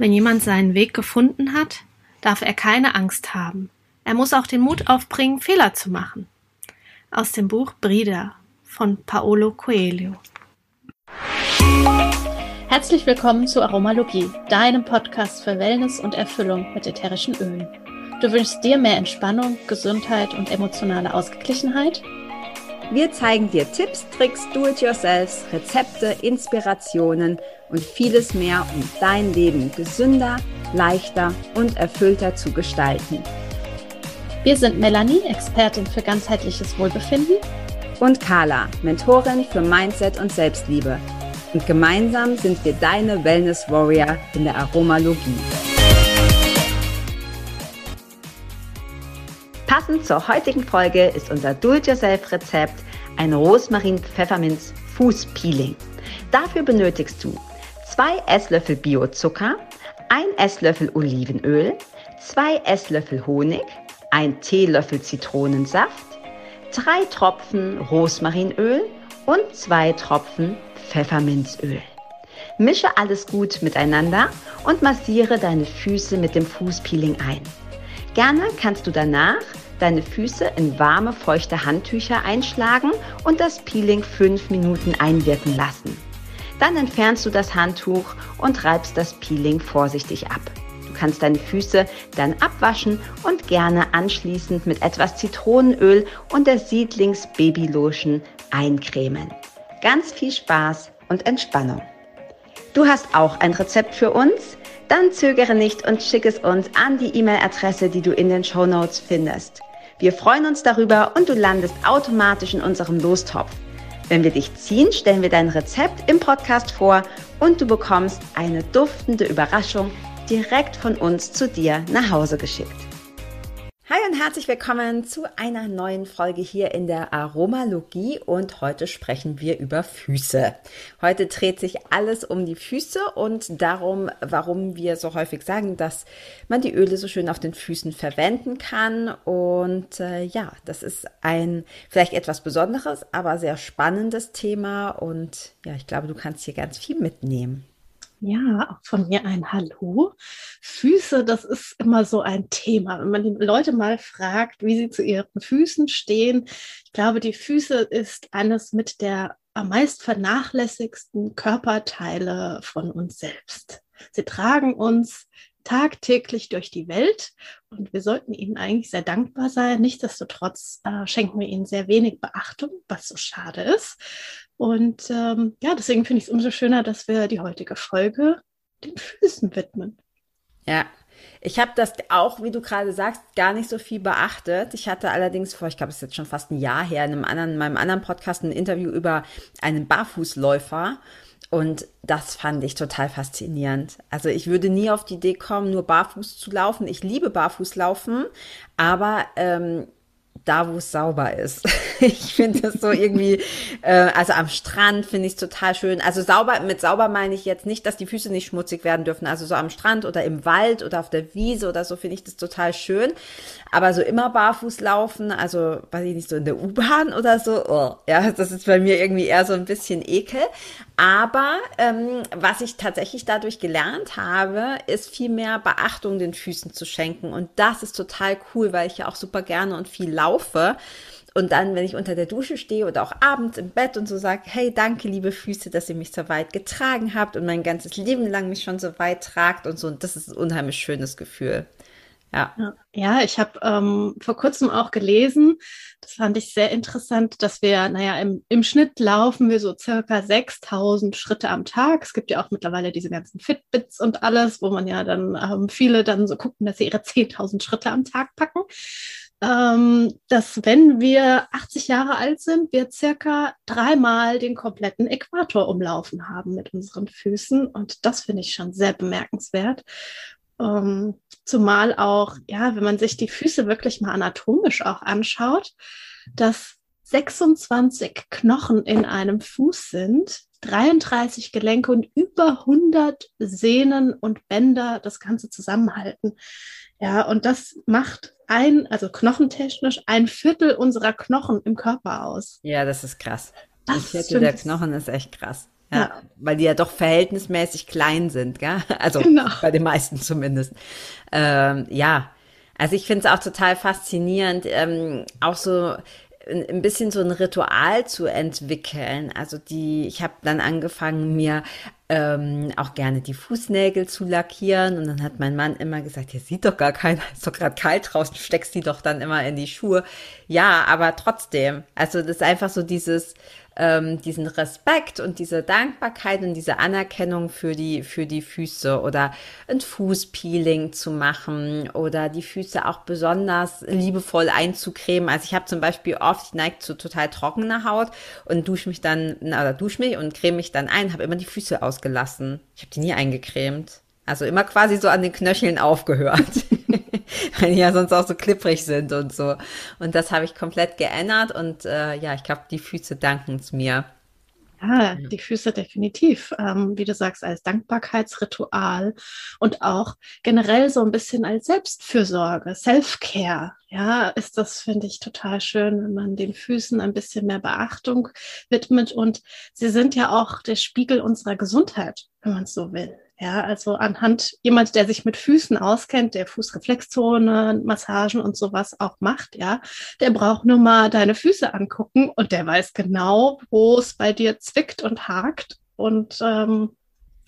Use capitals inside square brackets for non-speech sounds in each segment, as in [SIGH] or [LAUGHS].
Wenn jemand seinen Weg gefunden hat, darf er keine Angst haben. Er muss auch den Mut aufbringen, Fehler zu machen. Aus dem Buch Brida von Paolo Coelho. Herzlich willkommen zu Aromalogie, deinem Podcast für Wellness und Erfüllung mit ätherischen Ölen. Du wünschst dir mehr Entspannung, Gesundheit und emotionale Ausgeglichenheit? Wir zeigen dir Tipps, Tricks, Do-it-yourselfs, Rezepte, Inspirationen und vieles mehr, um dein Leben gesünder, leichter und erfüllter zu gestalten. Wir sind Melanie, Expertin für ganzheitliches Wohlbefinden. Und Carla, Mentorin für Mindset und Selbstliebe. Und gemeinsam sind wir deine Wellness Warrior in der Aromalogie. Passend zur heutigen Folge ist unser Do-it-yourself-Rezept ein Rosmarin-Pfefferminz-Fußpeeling. Dafür benötigst du zwei Esslöffel Biozucker, ein Esslöffel Olivenöl, zwei Esslöffel Honig, ein Teelöffel Zitronensaft, drei Tropfen Rosmarinöl und zwei Tropfen Pfefferminzöl. Mische alles gut miteinander und massiere deine Füße mit dem Fußpeeling ein. Gerne kannst du danach deine Füße in warme, feuchte Handtücher einschlagen und das Peeling fünf Minuten einwirken lassen. Dann entfernst du das Handtuch und reibst das Peeling vorsichtig ab. Du kannst deine Füße dann abwaschen und gerne anschließend mit etwas Zitronenöl und der Siedlings Baby Lotion eincremen. Ganz viel Spaß und Entspannung. Du hast auch ein Rezept für uns? Dann zögere nicht und schick es uns an die E-Mail-Adresse, die du in den Show Notes findest. Wir freuen uns darüber und du landest automatisch in unserem Lostopf. Wenn wir dich ziehen, stellen wir dein Rezept im Podcast vor und du bekommst eine duftende Überraschung direkt von uns zu dir nach Hause geschickt. Und herzlich willkommen zu einer neuen Folge hier in der Aromalogie und heute sprechen wir über Füße. Heute dreht sich alles um die Füße und darum, warum wir so häufig sagen, dass man die Öle so schön auf den Füßen verwenden kann und äh, ja, das ist ein vielleicht etwas besonderes, aber sehr spannendes Thema und ja, ich glaube, du kannst hier ganz viel mitnehmen. Ja, auch von mir ein Hallo. Füße, das ist immer so ein Thema. Wenn man die Leute mal fragt, wie sie zu ihren Füßen stehen, ich glaube, die Füße ist eines mit der am meist vernachlässigsten Körperteile von uns selbst. Sie tragen uns tagtäglich durch die Welt und wir sollten ihnen eigentlich sehr dankbar sein. Nichtsdestotrotz äh, schenken wir ihnen sehr wenig Beachtung, was so schade ist. Und ähm, ja, deswegen finde ich es umso schöner, dass wir die heutige Folge den Füßen widmen. Ja, ich habe das auch, wie du gerade sagst, gar nicht so viel beachtet. Ich hatte allerdings vor, ich glaube, es ist jetzt schon fast ein Jahr her, in einem anderen, in meinem anderen Podcast ein Interview über einen Barfußläufer. Und das fand ich total faszinierend. Also ich würde nie auf die Idee kommen, nur barfuß zu laufen. Ich liebe Barfußlaufen, aber ähm, da, wo es sauber ist. [LAUGHS] ich finde das so irgendwie, äh, also am Strand finde ich es total schön. Also sauber, mit sauber meine ich jetzt nicht, dass die Füße nicht schmutzig werden dürfen. Also so am Strand oder im Wald oder auf der Wiese oder so finde ich das total schön. Aber so immer barfuß laufen, also weiß ich nicht, so in der U-Bahn oder so, oh, ja, das ist bei mir irgendwie eher so ein bisschen Ekel. Aber ähm, was ich tatsächlich dadurch gelernt habe, ist viel mehr Beachtung den Füßen zu schenken. Und das ist total cool, weil ich ja auch super gerne und viel laufe. Und dann, wenn ich unter der Dusche stehe oder auch abends im Bett und so sage, hey, danke, liebe Füße, dass ihr mich so weit getragen habt und mein ganzes Leben lang mich schon so weit tragt und so. Und das ist ein unheimlich schönes Gefühl. Ja. Ja, ich habe ähm, vor kurzem auch gelesen, das fand ich sehr interessant, dass wir, naja, im, im Schnitt laufen wir so circa 6000 Schritte am Tag. Es gibt ja auch mittlerweile diese ganzen Fitbits und alles, wo man ja dann ähm, viele dann so gucken, dass sie ihre 10.000 Schritte am Tag packen. Ähm, dass wenn wir 80 Jahre alt sind, wir circa dreimal den kompletten Äquator umlaufen haben mit unseren Füßen. Und das finde ich schon sehr bemerkenswert. Ähm, zumal auch, ja, wenn man sich die Füße wirklich mal anatomisch auch anschaut, dass 26 Knochen in einem Fuß sind, 33 Gelenke und über 100 Sehnen und Bänder das Ganze zusammenhalten. Ja, und das macht ein, also knochentechnisch, ein Viertel unserer Knochen im Körper aus. Ja, das ist krass. Das ein Viertel der Knochen ist echt krass. Ja, ja. Weil die ja doch verhältnismäßig klein sind, gell? [LAUGHS] Also genau. bei den meisten zumindest. Ähm, ja, also ich finde es auch total faszinierend, ähm, auch so ein bisschen so ein Ritual zu entwickeln. Also die, ich habe dann angefangen, mir ähm, auch gerne die Fußnägel zu lackieren. Und dann hat mein Mann immer gesagt, hier sieht doch gar keiner, ist doch gerade kalt draußen, steckst die doch dann immer in die Schuhe. Ja, aber trotzdem, also das ist einfach so dieses, ähm, diesen Respekt und diese Dankbarkeit und diese Anerkennung für die, für die Füße oder ein Fußpeeling zu machen oder die Füße auch besonders liebevoll einzucremen. Also ich habe zum Beispiel oft, ich neige zu total trockener Haut und dusche mich dann, oder dusche mich und creme mich dann ein, habe immer die Füße ausgelassen. Ich habe die nie eingecremt. Also immer quasi so an den Knöcheln aufgehört. [LAUGHS] [LAUGHS] weil die ja sonst auch so klipprig sind und so. Und das habe ich komplett geändert und äh, ja, ich glaube, die Füße danken es mir. Ja, die Füße definitiv. Ähm, wie du sagst, als Dankbarkeitsritual und auch generell so ein bisschen als Selbstfürsorge, Self-Care. Ja, ist das, finde ich, total schön, wenn man den Füßen ein bisschen mehr Beachtung widmet. Und sie sind ja auch der Spiegel unserer Gesundheit, wenn man es so will. Ja, also anhand jemand, der sich mit Füßen auskennt, der Fußreflexzone, Massagen und sowas auch macht, ja, der braucht nur mal deine Füße angucken und der weiß genau, wo es bei dir zwickt und hakt. Und ähm,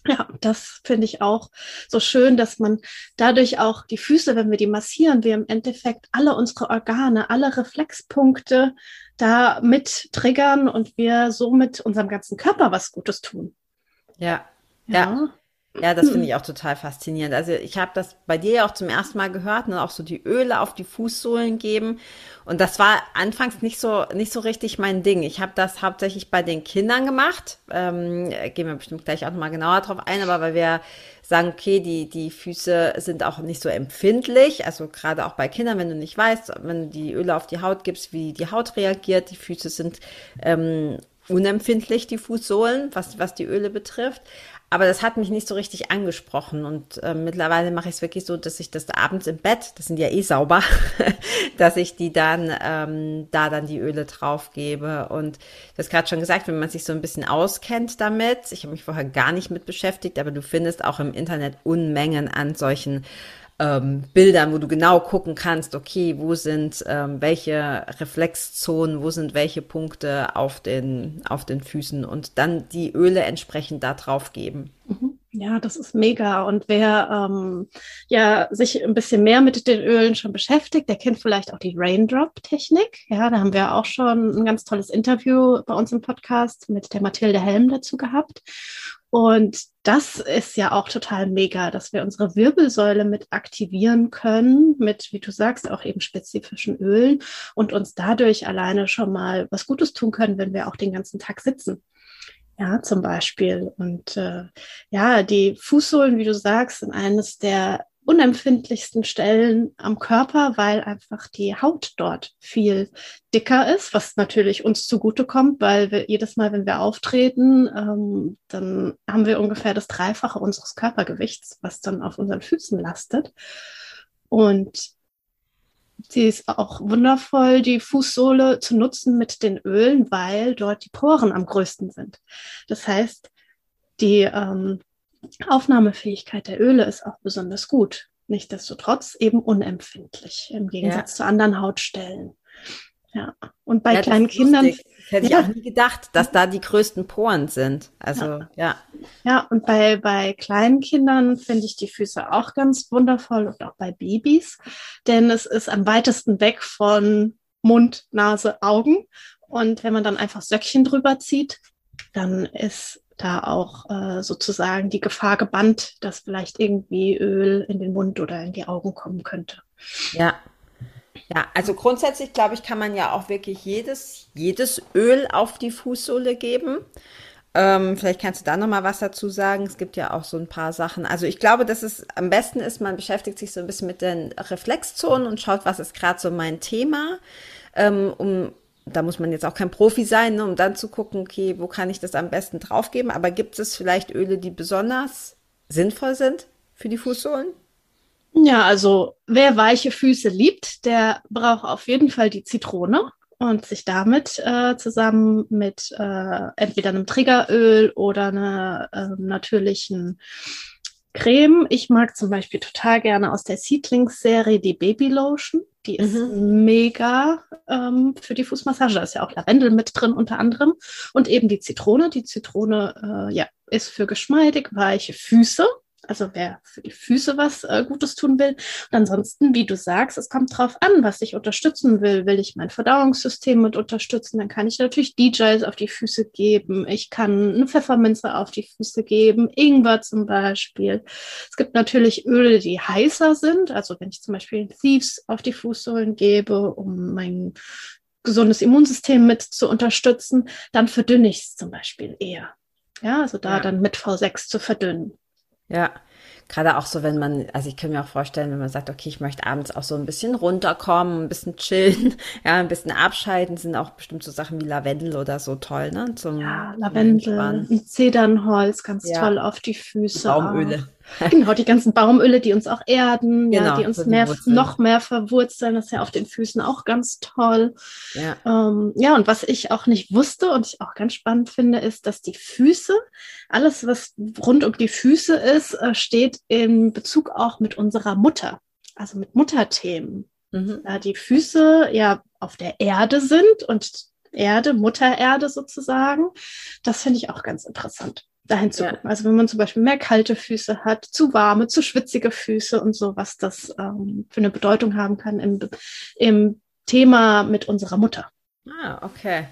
ja, das finde ich auch so schön, dass man dadurch auch die Füße, wenn wir die massieren, wir im Endeffekt alle unsere Organe, alle Reflexpunkte da mit triggern und wir somit unserem ganzen Körper was Gutes tun. Ja, ja. ja. Ja, das finde ich [CLEARS THROAT] auch total faszinierend. Also ich habe das bei dir ja auch zum ersten Mal gehört, ne, auch so die Öle auf die Fußsohlen geben. Und das war anfangs nicht so nicht so richtig mein Ding. Ich habe das hauptsächlich bei den Kindern gemacht. Ähm, gehen wir bestimmt gleich auch nochmal genauer drauf ein, aber weil wir sagen, okay, die, die Füße sind auch nicht so empfindlich. Also gerade auch bei Kindern, wenn du nicht weißt, wenn du die Öle auf die Haut gibst, wie die Haut reagiert. Die Füße sind ähm, unempfindlich, die Fußsohlen, was, was die Öle betrifft. Aber das hat mich nicht so richtig angesprochen. Und äh, mittlerweile mache ich es wirklich so, dass ich das abends im Bett, das sind ja eh sauber, [LAUGHS] dass ich die dann ähm, da dann die Öle drauf gebe. Und du hast gerade schon gesagt, wenn man sich so ein bisschen auskennt damit, ich habe mich vorher gar nicht mit beschäftigt, aber du findest auch im Internet Unmengen an solchen ähm, Bildern, wo du genau gucken kannst, okay, wo sind ähm, welche Reflexzonen, wo sind welche Punkte auf den, auf den Füßen und dann die Öle entsprechend da drauf geben. Mhm. Ja, das ist mega. Und wer ähm, ja sich ein bisschen mehr mit den Ölen schon beschäftigt, der kennt vielleicht auch die Raindrop-Technik. Ja, da haben wir auch schon ein ganz tolles Interview bei uns im Podcast mit der Mathilde Helm dazu gehabt. Und das ist ja auch total mega, dass wir unsere Wirbelsäule mit aktivieren können, mit, wie du sagst, auch eben spezifischen Ölen und uns dadurch alleine schon mal was Gutes tun können, wenn wir auch den ganzen Tag sitzen. Ja, zum Beispiel. Und äh, ja, die Fußsohlen, wie du sagst, sind eines der unempfindlichsten Stellen am Körper, weil einfach die Haut dort viel dicker ist, was natürlich uns zugutekommt, weil wir jedes Mal, wenn wir auftreten, ähm, dann haben wir ungefähr das Dreifache unseres Körpergewichts, was dann auf unseren Füßen lastet. Und sie ist auch wundervoll, die Fußsohle zu nutzen mit den Ölen, weil dort die Poren am größten sind. Das heißt, die ähm, Aufnahmefähigkeit der Öle ist auch besonders gut. Nichtsdestotrotz eben unempfindlich im Gegensatz ja. zu anderen Hautstellen. Ja, und bei ja, kleinen Kindern. Lustig. Hätte ja. ich auch nie gedacht, dass da die größten Poren sind. Also, ja. Ja, ja und bei, bei kleinen Kindern finde ich die Füße auch ganz wundervoll und auch bei Babys, denn es ist am weitesten weg von Mund, Nase, Augen. Und wenn man dann einfach Söckchen drüber zieht, dann ist da auch äh, sozusagen die Gefahr gebannt, dass vielleicht irgendwie Öl in den Mund oder in die Augen kommen könnte. Ja. Ja, also grundsätzlich glaube ich, kann man ja auch wirklich jedes, jedes Öl auf die Fußsohle geben. Ähm, vielleicht kannst du da noch mal was dazu sagen. Es gibt ja auch so ein paar Sachen. Also ich glaube, dass es am besten ist, man beschäftigt sich so ein bisschen mit den Reflexzonen und schaut, was ist gerade so mein Thema, ähm, um da muss man jetzt auch kein Profi sein, ne, um dann zu gucken, okay, wo kann ich das am besten draufgeben. Aber gibt es vielleicht Öle, die besonders sinnvoll sind für die Fußsohlen? Ja, also wer weiche Füße liebt, der braucht auf jeden Fall die Zitrone. und sich damit äh, zusammen mit äh, entweder einem Triggeröl oder einer äh, natürlichen Creme. Ich mag zum Beispiel total gerne aus der Seedlings-Serie die Baby Lotion. Die ist mhm. mega ähm, für die Fußmassage. Da ist ja auch Lavendel mit drin unter anderem. Und eben die Zitrone. Die Zitrone äh, ja, ist für geschmeidig weiche Füße. Also wer für die Füße was äh, Gutes tun will. Und ansonsten, wie du sagst, es kommt drauf an, was ich unterstützen will. Will ich mein Verdauungssystem mit unterstützen, dann kann ich natürlich DJs auf die Füße geben. Ich kann eine Pfefferminze auf die Füße geben, Ingwer zum Beispiel. Es gibt natürlich Öle, die heißer sind. Also wenn ich zum Beispiel Thieves auf die Fußsohlen gebe, um mein gesundes Immunsystem mit zu unterstützen, dann verdünne ich es zum Beispiel eher. Ja, also da ja. dann mit V6 zu verdünnen. Ja, gerade auch so, wenn man, also ich kann mir auch vorstellen, wenn man sagt, okay, ich möchte abends auch so ein bisschen runterkommen, ein bisschen chillen, [LAUGHS] ja, ein bisschen abschalten, sind auch bestimmt so Sachen wie Lavendel oder so toll, ne? Zum ja, Lavendel, Zedernholz, ganz ja. toll auf die Füße. Baumöle. Auch. [LAUGHS] Genau, die ganzen Baumöle, die uns auch erden, genau, ja, die uns so mehr, noch mehr verwurzeln, das ist ja auf den Füßen auch ganz toll. Ja. Ähm, ja, und was ich auch nicht wusste und ich auch ganz spannend finde, ist, dass die Füße, alles, was rund um die Füße ist, äh, steht in Bezug auch mit unserer Mutter, also mit Mutterthemen. Mhm. Da die Füße ja auf der Erde sind und Erde, Mutter Erde sozusagen. Das finde ich auch ganz interessant dahin zu ja. gucken. Also wenn man zum Beispiel mehr kalte Füße hat, zu warme, zu schwitzige Füße und so, was das ähm, für eine Bedeutung haben kann im, im Thema mit unserer Mutter. Ah, okay.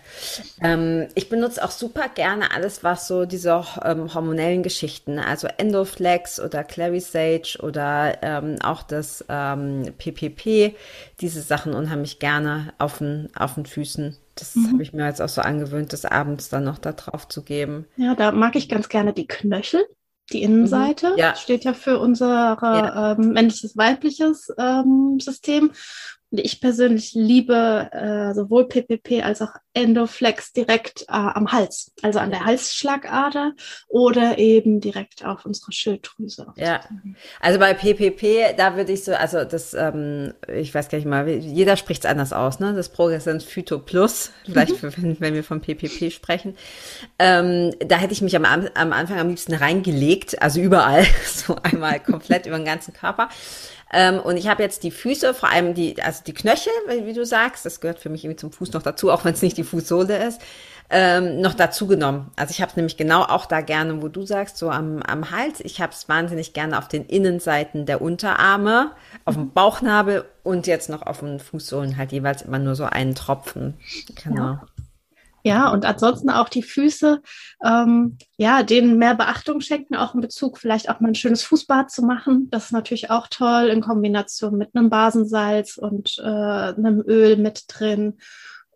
Ähm, ich benutze auch super gerne alles, was so diese ähm, hormonellen Geschichten, also Endoflex oder Clary Sage oder ähm, auch das PPP, ähm, diese Sachen unheimlich gerne auf den, auf den Füßen. Das mhm. habe ich mir jetzt auch so angewöhnt, das abends dann noch da drauf zu geben. Ja, da mag ich ganz gerne die Knöchel. Die Innenseite mhm, ja. steht ja für unser ja. ähm, männliches, weibliches ähm, System. Ich persönlich liebe äh, sowohl PPP als auch Endoflex direkt äh, am Hals, also an der Halsschlagader oder eben direkt auf unsere Schilddrüse. Ja, also bei PPP, da würde ich so, also das, ähm, ich weiß gar nicht mal, jeder spricht es anders aus, ne? Das Progressant Phyto Plus, vielleicht mhm. wenn, wenn, wir von PPP sprechen. Ähm, da hätte ich mich am, am Anfang am liebsten reingelegt, also überall, [LAUGHS] so einmal komplett über den ganzen Körper. Ähm, und ich habe jetzt die Füße, vor allem die, also die Knöchel, wie du sagst, das gehört für mich irgendwie zum Fuß noch dazu, auch wenn es nicht die Fußsohle ist, ähm, noch dazu genommen. Also ich habe es nämlich genau auch da gerne, wo du sagst, so am, am Hals. Ich habe es wahnsinnig gerne auf den Innenseiten der Unterarme, auf dem Bauchnabel und jetzt noch auf den Fußsohlen halt jeweils immer nur so einen Tropfen. Genau. Ja. Ja, und ansonsten auch die Füße, ähm, ja, denen mehr Beachtung schenken, auch in Bezug vielleicht auch mal ein schönes Fußbad zu machen. Das ist natürlich auch toll in Kombination mit einem Basensalz und äh, einem Öl mit drin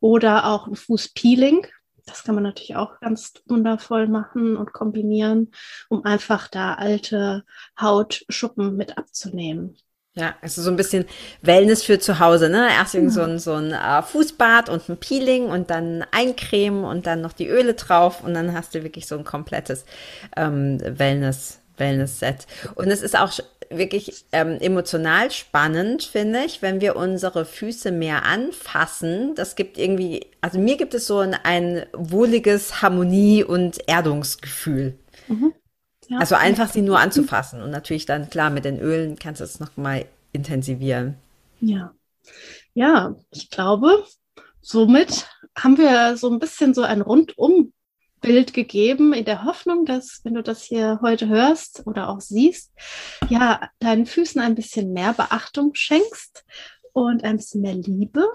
oder auch ein Fußpeeling. Das kann man natürlich auch ganz wundervoll machen und kombinieren, um einfach da alte Hautschuppen mit abzunehmen. Ja, also so ein bisschen Wellness für zu Hause, ne? Erst irgendwie so ein, so ein äh, Fußbad und ein Peeling und dann eincremen und dann noch die Öle drauf und dann hast du wirklich so ein komplettes ähm, Wellness, Wellness-Set. Und es ist auch wirklich ähm, emotional spannend, finde ich, wenn wir unsere Füße mehr anfassen. Das gibt irgendwie, also mir gibt es so ein, ein wohliges Harmonie- und Erdungsgefühl. Mhm. Ja. Also einfach sie nur anzufassen und natürlich dann klar mit den Ölen kannst du es noch mal intensivieren. Ja, ja, ich glaube, somit haben wir so ein bisschen so ein Rundumbild gegeben in der Hoffnung, dass wenn du das hier heute hörst oder auch siehst, ja, deinen Füßen ein bisschen mehr Beachtung schenkst und ein bisschen mehr Liebe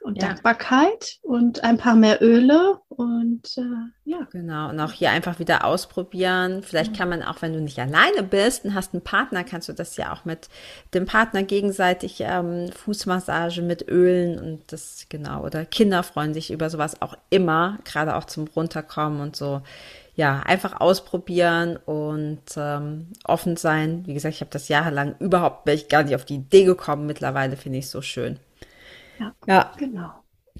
und ja. Dankbarkeit und ein paar mehr Öle und äh, ja. Genau, und auch hier einfach wieder ausprobieren. Vielleicht kann man auch, wenn du nicht alleine bist und hast einen Partner, kannst du das ja auch mit dem Partner gegenseitig ähm, Fußmassage mit Ölen und das, genau, oder Kinder freuen sich über sowas auch immer, gerade auch zum Runterkommen und so. Ja, einfach ausprobieren und ähm, offen sein. Wie gesagt, ich habe das jahrelang überhaupt bin ich gar nicht auf die Idee gekommen. Mittlerweile finde ich es so schön. Ja, ja. genau.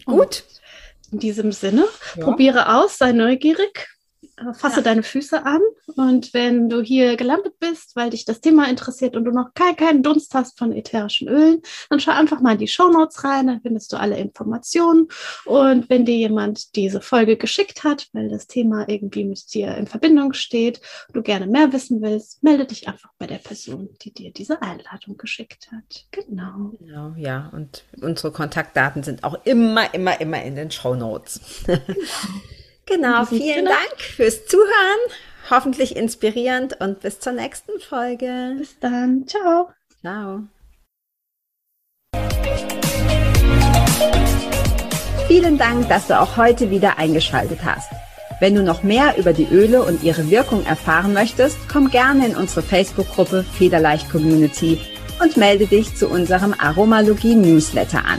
Gut. Und in diesem Sinne, ja. probiere aus, sei neugierig, fasse ja. deine Füße an und wenn du hier gelandet bist, weil dich das Thema interessiert und du noch keinen kein Dunst hast von ätherischen Ölen, dann schau einfach mal in die Shownotes rein, dann findest du alle Informationen und wenn dir jemand diese Folge geschickt hat, weil das Thema irgendwie mit dir in Verbindung steht, du gerne mehr wissen willst, melde dich einfach bei der Person, die dir diese Einladung geschickt hat. Genau. Genau, ja und unsere Kontaktdaten sind auch immer, immer, immer in den Shownotes. Genau. [LAUGHS] [LAUGHS] Genau, vielen Dank fürs Zuhören. Hoffentlich inspirierend und bis zur nächsten Folge. Bis dann. Ciao. Ciao. Vielen Dank, dass du auch heute wieder eingeschaltet hast. Wenn du noch mehr über die Öle und ihre Wirkung erfahren möchtest, komm gerne in unsere Facebook-Gruppe Federleicht Community und melde dich zu unserem Aromalogie Newsletter an.